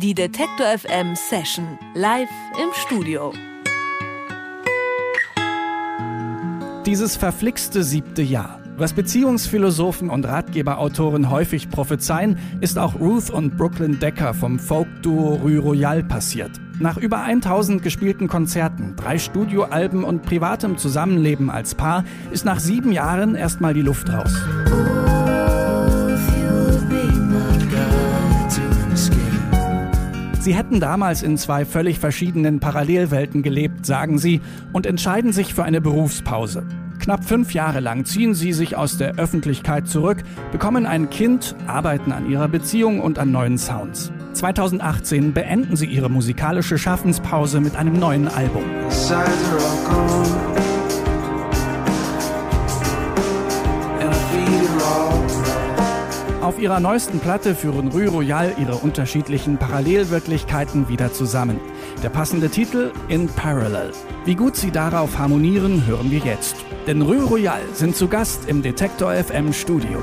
Die Detektor FM Session live im Studio. Dieses verflixte siebte Jahr. Was Beziehungsphilosophen und Ratgeberautoren häufig prophezeien, ist auch Ruth und Brooklyn Decker vom Folk-Duo Rue Royale passiert. Nach über 1000 gespielten Konzerten, drei Studioalben und privatem Zusammenleben als Paar ist nach sieben Jahren erstmal die Luft raus. Sie hätten damals in zwei völlig verschiedenen Parallelwelten gelebt, sagen sie, und entscheiden sich für eine Berufspause. Knapp fünf Jahre lang ziehen sie sich aus der Öffentlichkeit zurück, bekommen ein Kind, arbeiten an ihrer Beziehung und an neuen Sounds. 2018 beenden sie ihre musikalische Schaffenspause mit einem neuen Album. Auf ihrer neuesten Platte führen Rue Royale ihre unterschiedlichen Parallelwirklichkeiten wieder zusammen. Der passende Titel In Parallel. Wie gut sie darauf harmonieren, hören wir jetzt. Denn Rue Royale sind zu Gast im Detektor FM Studio.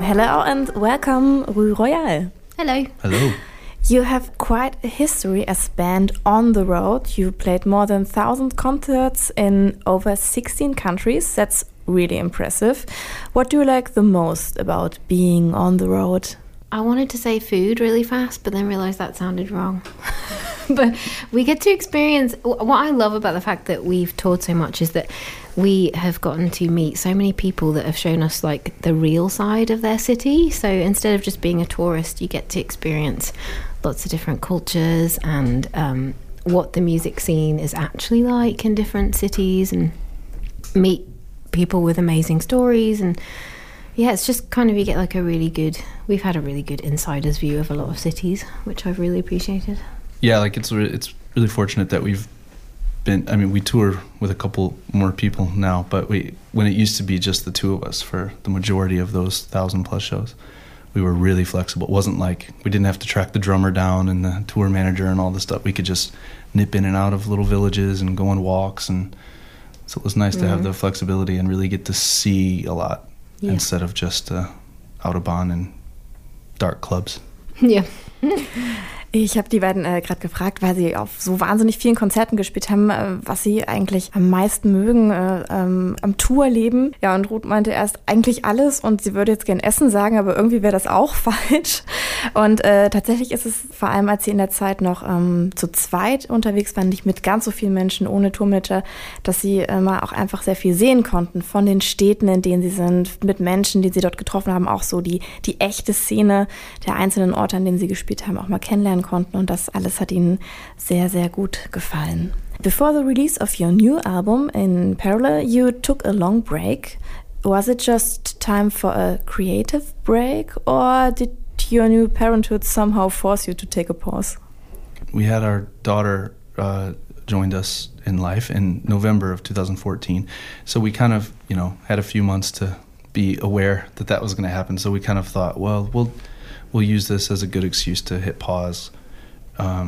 Hello and welcome, Rue Royale. Hello. Hello. You have quite a history as band on the road. You played more than 1,000 concerts in over 16 countries. That's really impressive. What do you like the most about being on the road? I wanted to say food really fast, but then realized that sounded wrong. but we get to experience what I love about the fact that we've toured so much is that we have gotten to meet so many people that have shown us like the real side of their city. So instead of just being a tourist, you get to experience lots of different cultures and um, what the music scene is actually like in different cities and meet people with amazing stories and yeah, it's just kind of you get like a really good. We've had a really good insider's view of a lot of cities, which I've really appreciated. Yeah, like it's re- it's really fortunate that we've been. I mean, we tour with a couple more people now, but we when it used to be just the two of us for the majority of those thousand plus shows, we were really flexible. It wasn't like we didn't have to track the drummer down and the tour manager and all this stuff. We could just nip in and out of little villages and go on walks and. So it was nice mm-hmm. to have the flexibility and really get to see a lot yeah. instead of just uh, Autobahn and dark clubs. Yeah. Ich habe die beiden äh, gerade gefragt, weil sie auf so wahnsinnig vielen Konzerten gespielt haben, äh, was sie eigentlich am meisten mögen äh, ähm, am Tourleben. Ja, und Ruth meinte erst eigentlich alles und sie würde jetzt gern Essen sagen, aber irgendwie wäre das auch falsch. Und äh, tatsächlich ist es vor allem, als sie in der Zeit noch ähm, zu zweit unterwegs waren, nicht mit ganz so vielen Menschen ohne Tourmanager, dass sie immer auch einfach sehr viel sehen konnten von den Städten, in denen sie sind, mit Menschen, die sie dort getroffen haben, auch so die, die echte Szene der einzelnen Orte, an denen sie gespielt haben, auch mal kennenlernen konnten und das alles hat ihnen sehr, sehr gut gefallen. Before the release of your new album in Parallel, you took a long break. Was it just time for a creative break or did your new parenthood somehow force you to take a pause? We had our daughter uh, joined us in life in November of 2014. So we kind of, you know, had a few months to be aware that that was going to happen. So we kind of thought, well, we'll we'll use this as a good excuse to hit pause because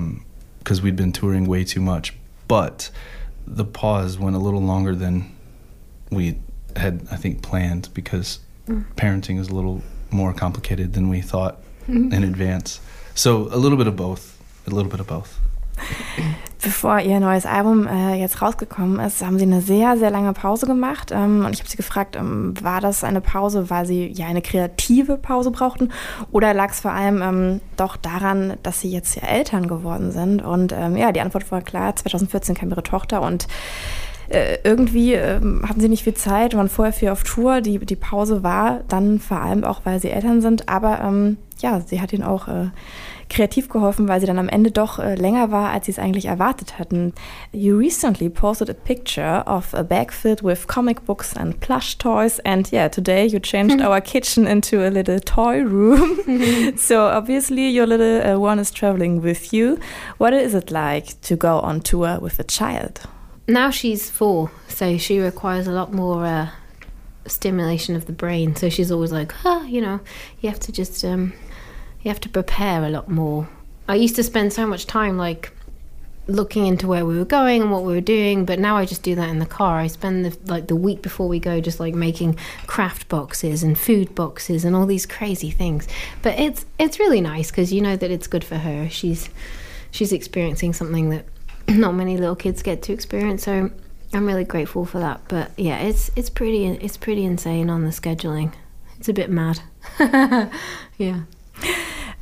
um, we'd been touring way too much. But the pause went a little longer than we had, I think, planned because mm. parenting is a little more complicated than we thought in advance. So a little bit of both, a little bit of both. Bevor ihr neues Album äh, jetzt rausgekommen ist, haben sie eine sehr, sehr lange Pause gemacht. Ähm, und ich habe sie gefragt, ähm, war das eine Pause, weil sie ja eine kreative Pause brauchten? Oder lag es vor allem ähm, doch daran, dass sie jetzt ja Eltern geworden sind? Und ähm, ja, die Antwort war klar, 2014 kam ihre Tochter und äh, irgendwie äh, hatten sie nicht viel Zeit, waren vorher viel auf Tour. Die, die Pause war dann vor allem auch, weil sie Eltern sind. Aber ähm, ja, sie hat ihnen auch äh, kreativ geholfen, weil sie dann am Ende doch äh, länger war, als sie es eigentlich erwartet hatten. You recently posted a picture of a bag filled with comic books and plush toys and yeah, today you changed our kitchen into a little toy room. so obviously your little uh, one is traveling with you. What is it like to go on tour with a child? Now she's four, so she requires a lot more uh, stimulation of the brain. So she's always like, ah, you know, you have to just um, you have to prepare a lot more. I used to spend so much time like looking into where we were going and what we were doing but now i just do that in the car. I spend the like the week before we go just like making craft boxes and food boxes and all these crazy things. But it's it's really nice because you know that it's good for her. She's she's experiencing something that not many little kids get to experience so i'm really grateful for that. But yeah it's it's pretty it's pretty insane on the scheduling. It's a bit mad. Yeah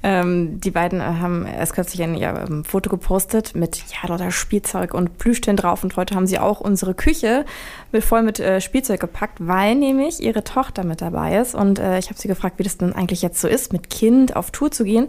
Ähm, die beiden haben erst kürzlich ein ja, ähm, Foto gepostet mit ja, lauter Spielzeug und Plüschtieren drauf. Und heute haben sie auch unsere Küche mit, voll mit äh, Spielzeug gepackt, weil nämlich ihre Tochter mit dabei ist. Und äh, ich habe sie gefragt, wie das denn eigentlich jetzt so ist, mit Kind auf Tour zu gehen.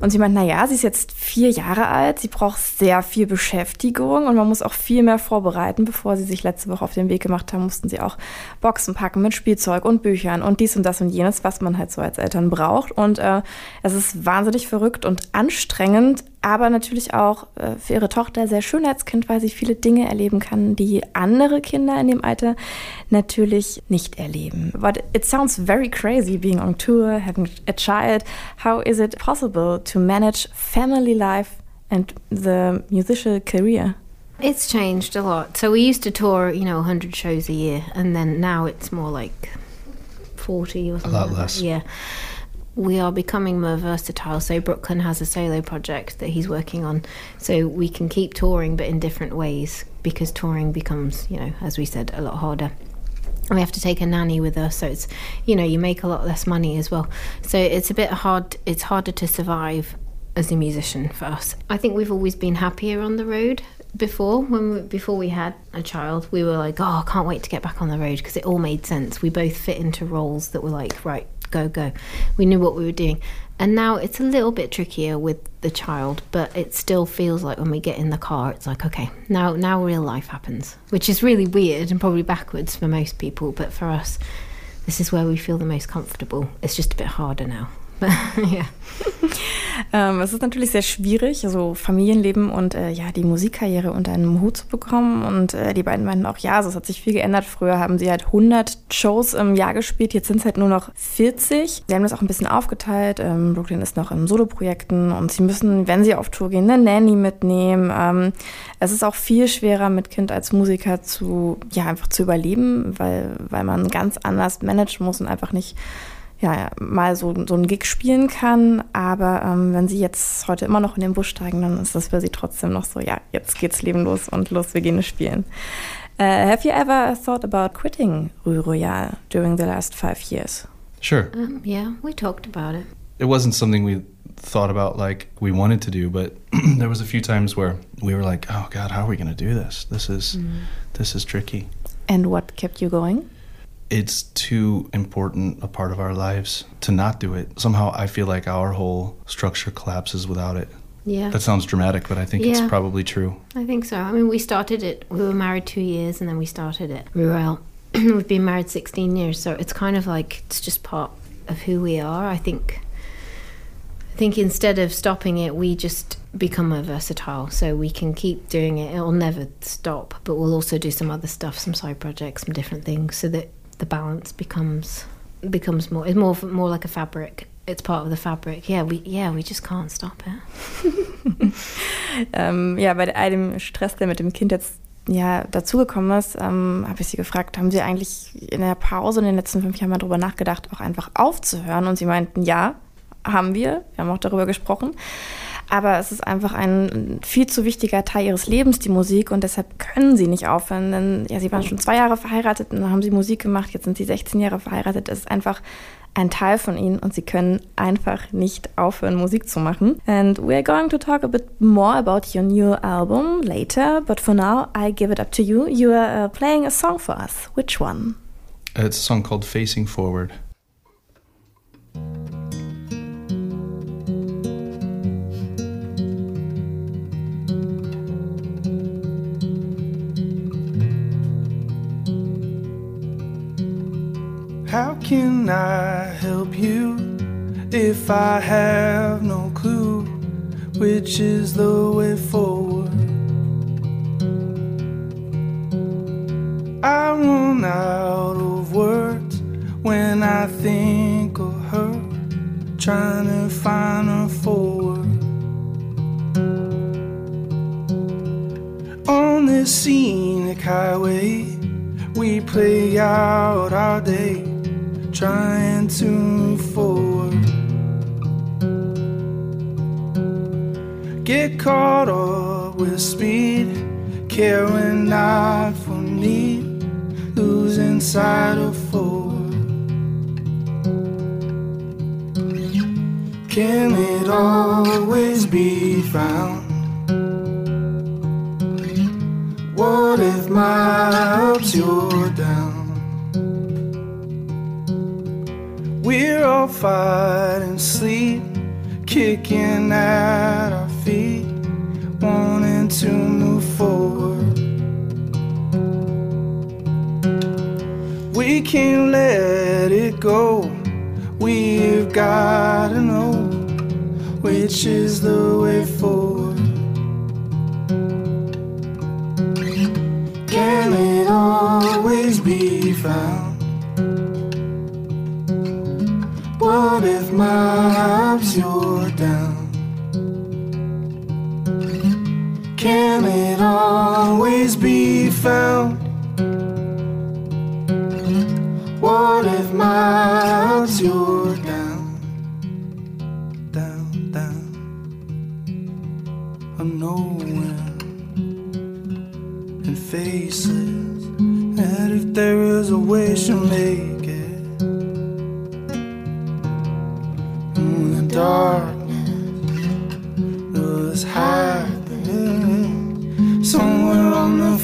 Und sie meint, naja, sie ist jetzt vier Jahre alt, sie braucht sehr viel Beschäftigung und man muss auch viel mehr vorbereiten. Bevor sie sich letzte Woche auf den Weg gemacht haben, mussten sie auch Boxen packen mit Spielzeug und Büchern und dies und das und jenes, was man halt so als Eltern braucht. Und äh, es ist wahnsinnig verrückt und anstrengend, aber natürlich auch äh, für ihre Tochter sehr schön als Kind, weil sie viele Dinge erleben kann, die andere Kinder in dem Alter natürlich nicht erleben. But it sounds very crazy being on tour, having a child. How is it possible to manage family life and the musical career? It's changed a lot. So we used to tour, you know, 100 shows a year, and then now it's more like 40 or something. A lot like less. That. Yeah. We are becoming more versatile. So Brooklyn has a solo project that he's working on. So we can keep touring, but in different ways because touring becomes, you know, as we said, a lot harder. We have to take a nanny with us, so it's, you know, you make a lot less money as well. So it's a bit hard. It's harder to survive as a musician for us. I think we've always been happier on the road before when we, before we had a child we were like oh I can't wait to get back on the road because it all made sense we both fit into roles that were like right go go. We knew what we were doing. And now it's a little bit trickier with the child but it still feels like when we get in the car it's like okay now now real life happens which is really weird and probably backwards for most people but for us this is where we feel the most comfortable. It's just a bit harder now ja. ähm, es ist natürlich sehr schwierig, so Familienleben und äh, ja, die Musikkarriere unter einen Hut zu bekommen. Und äh, die beiden meinten auch, ja, also es hat sich viel geändert. Früher haben sie halt 100 Shows im Jahr gespielt, jetzt sind es halt nur noch 40. Sie haben das auch ein bisschen aufgeteilt. Ähm, Brooklyn ist noch in Soloprojekten und sie müssen, wenn sie auf Tour gehen, eine Nanny mitnehmen. Ähm, es ist auch viel schwerer, mit Kind als Musiker zu, ja, einfach zu überleben, weil, weil man ganz anders managen muss und einfach nicht ja, mal so, so einen Gig spielen kann. Aber ähm, wenn sie jetzt heute immer noch in den Bus steigen, dann ist das für sie trotzdem noch so, ja, jetzt geht's Leben los und los, wir gehen spielen. Uh, have you ever thought about quitting Rue Royale during the last five years? Sure. um, yeah we talked about it It wasn't something we thought about like we wanted to do, but there was a few times where we were like, "Oh God, how are we going to do this? This is this is tricky." And what kept you going? It's too important a part of our lives to not do it. Somehow, I feel like our whole structure collapses without it. yeah That sounds dramatic, but I think it's probably true. I think so. I mean, we started it. We were married two years, and then we started it. Ruel. We've been married sixteen years, so it's kind of like it's just part of who we are. I think. I think instead of stopping it, we just become more versatile, so we can keep doing it. It'll never stop, but we'll also do some other stuff, some side projects, some different things, so that the balance becomes becomes more. It's more more like a fabric. It's part of the fabric. Yeah, we yeah we just can't stop it. Ähm, ja, bei dem Stress, der mit dem Kind jetzt ja, dazugekommen ist, ähm, habe ich sie gefragt, haben sie eigentlich in der Pause in den letzten fünf Jahren mal drüber nachgedacht, auch einfach aufzuhören? Und sie meinten, ja, haben wir. Wir haben auch darüber gesprochen. Aber es ist einfach ein viel zu wichtiger Teil ihres Lebens, die Musik, und deshalb können sie nicht aufhören. Denn ja, sie waren schon zwei Jahre verheiratet und dann haben sie Musik gemacht, jetzt sind sie 16 Jahre verheiratet. Es ist einfach ein Teil von ihnen und sie können einfach nicht aufhören, Musik zu machen. And we're going to talk a bit more about your new album later, but for now, I give it up to you. You are uh, playing a song for us. Which one? Uh, It's a song called Facing Forward. How can I help you if I have no clue which is the way forward? I run out of words when I think of her, trying to find her forward. On this scenic highway. We play out our day, trying to move forward. Get caught up with speed, caring not for need, losing sight of forward. Can it always be found? What if my ups, you're down? We're all fighting sleep, kicking at our feet, wanting to move forward. We can't let it go. We've gotta know which is the way forward. Can it always be found? My ups, you're down? Can it always be found? What if my ups, you're down? Down, down. I'm nowhere and faces that if there is a way she'll make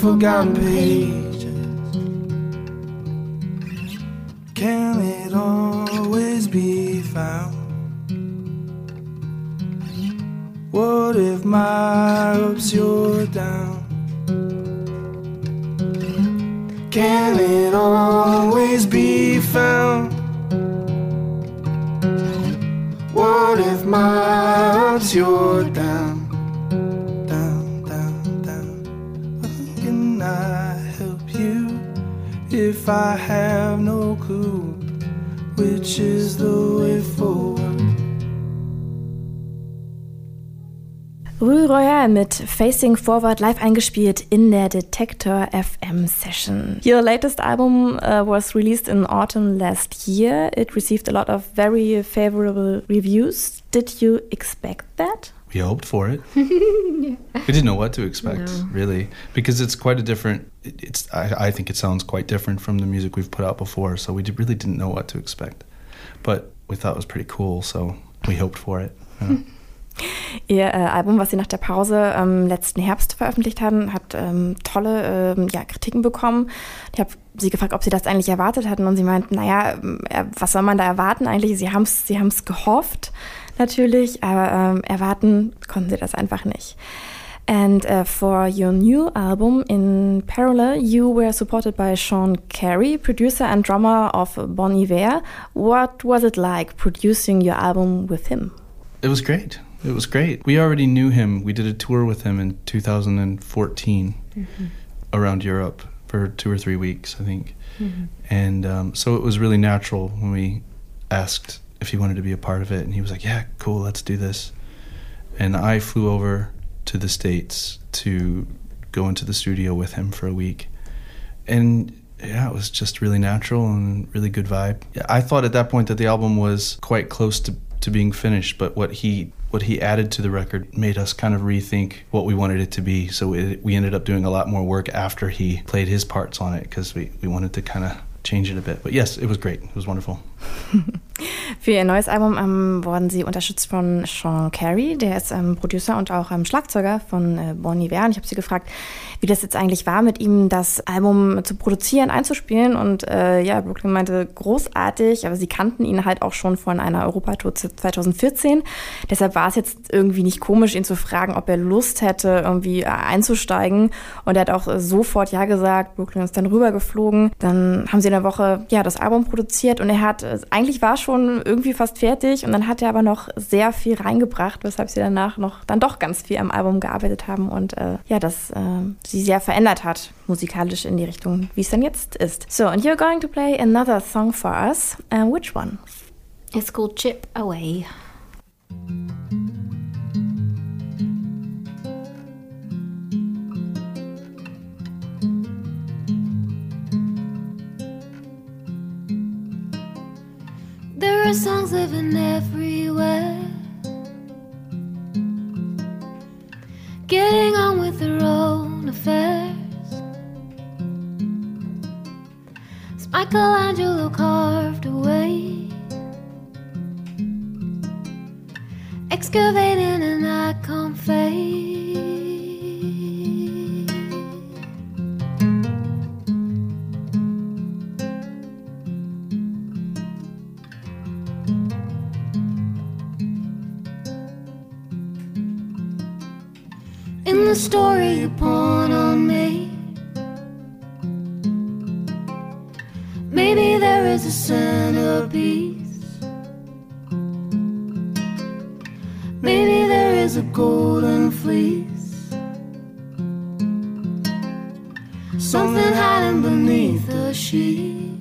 forgotten pages can it always be found? What if my ups you're down? Can it always be found? What if my ups you're down, if I have no clue which is the way forward? Rue Royale mit Facing Forward live eingespielt in der Detektor FM Session. Your latest album uh, was released in autumn last year. It received a lot of very favorable reviews. Did you expect that? We hoped for it. We didn't know what to expect, No. really, because it's quite a different. it- It's I, I think it sounds quite different from the music we've put out before. So we did, really didn't know what to expect, but we thought it was pretty cool. So we hoped for it. know. Ihr äh, Album, was Sie nach der Pause ähm, letzten Herbst veröffentlicht haben, hat ähm, tolle ähm, ja, Kritiken bekommen. Ich habe Sie gefragt, ob Sie das eigentlich erwartet hatten und Sie meinten, naja, ähm, äh, was soll man da erwarten eigentlich? Sie haben es Sie haben's gehofft, natürlich, aber ähm, erwarten konnten Sie das einfach nicht. And uh, for your new album in parallel, you were supported by Sean Carey, producer and drummer of Bon Iver. What was it like producing your album with him? It was great. It was great. We already knew him. We did a tour with him in 2014 around Europe for two or three weeks, I think. And um, so it was really natural when we asked if he wanted to be a part of it. And he was like, Yeah, cool, let's do this. And I flew over to the States to go into the studio with him for a week. And yeah, it was just really natural and really good vibe. I thought at that point that the album was quite close to, to being finished, but what he what he added to the record made us kind of rethink what we wanted it to be. So it, we ended up doing a lot more work after he played his parts on it because we, we wanted to kind of change it a bit. But yes, it was great. It was wonderful. Für ihr neues Album ähm, wurden sie unterstützt von Sean Carey, der ist ähm, Producer und auch ähm, Schlagzeuger von äh, Bon Iver. Und ich habe sie gefragt, wie das jetzt eigentlich war, mit ihm das Album zu produzieren, einzuspielen. Und äh, ja, Brooklyn meinte, großartig, aber sie kannten ihn halt auch schon von einer Europatour 2014. Deshalb war es jetzt irgendwie nicht komisch, ihn zu fragen, ob er Lust hätte, irgendwie äh, einzusteigen. Und er hat auch äh, sofort Ja gesagt. Brooklyn ist dann rübergeflogen. Dann haben sie in der Woche ja das Album produziert und er hat, äh, eigentlich war schon irgendwie fast fertig und dann hat er aber noch sehr viel reingebracht, weshalb sie danach noch dann doch ganz viel am Album gearbeitet haben und äh, ja, das äh, sie sehr verändert hat, musikalisch in die Richtung, wie es dann jetzt ist. So, and you're going to play another song for us. Uh, which one? It's called Chip Away. Living everywhere. Hiding beneath the sheets.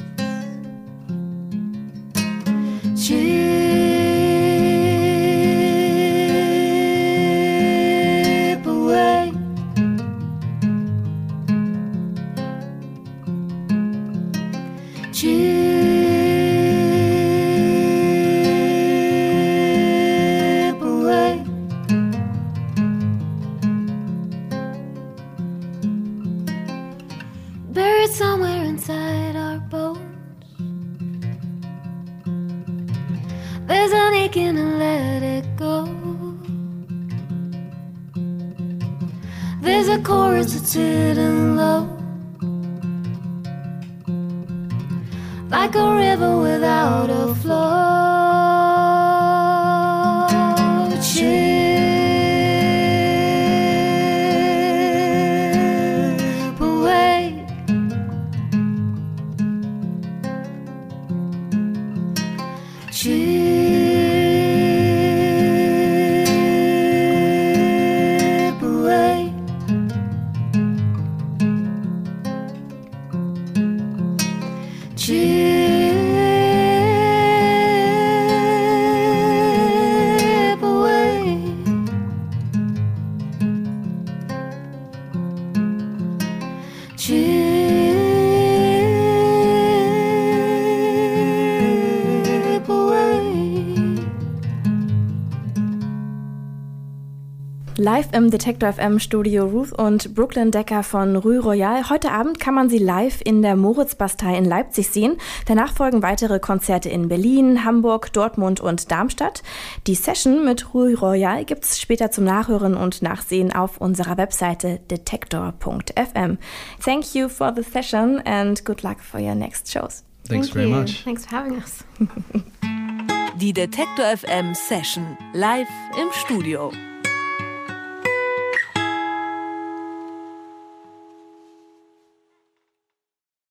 There's an aching to let it go. There's a chorus that's hidden low. Like a river without a flow. Live im Detektor FM Studio Ruth und Brooklyn Decker von Rue Royal. Heute Abend kann man sie live in der Moritzbastei in Leipzig sehen. Danach folgen weitere Konzerte in Berlin, Hamburg, Dortmund und Darmstadt. Die Session mit Rue Royal gibt's später zum Nachhören und Nachsehen auf unserer Webseite detektor.fm. Thank you for the session and good luck for your next shows. Thanks Thank very you. much. Thanks for having us. Die Detektor FM Session live im Studio.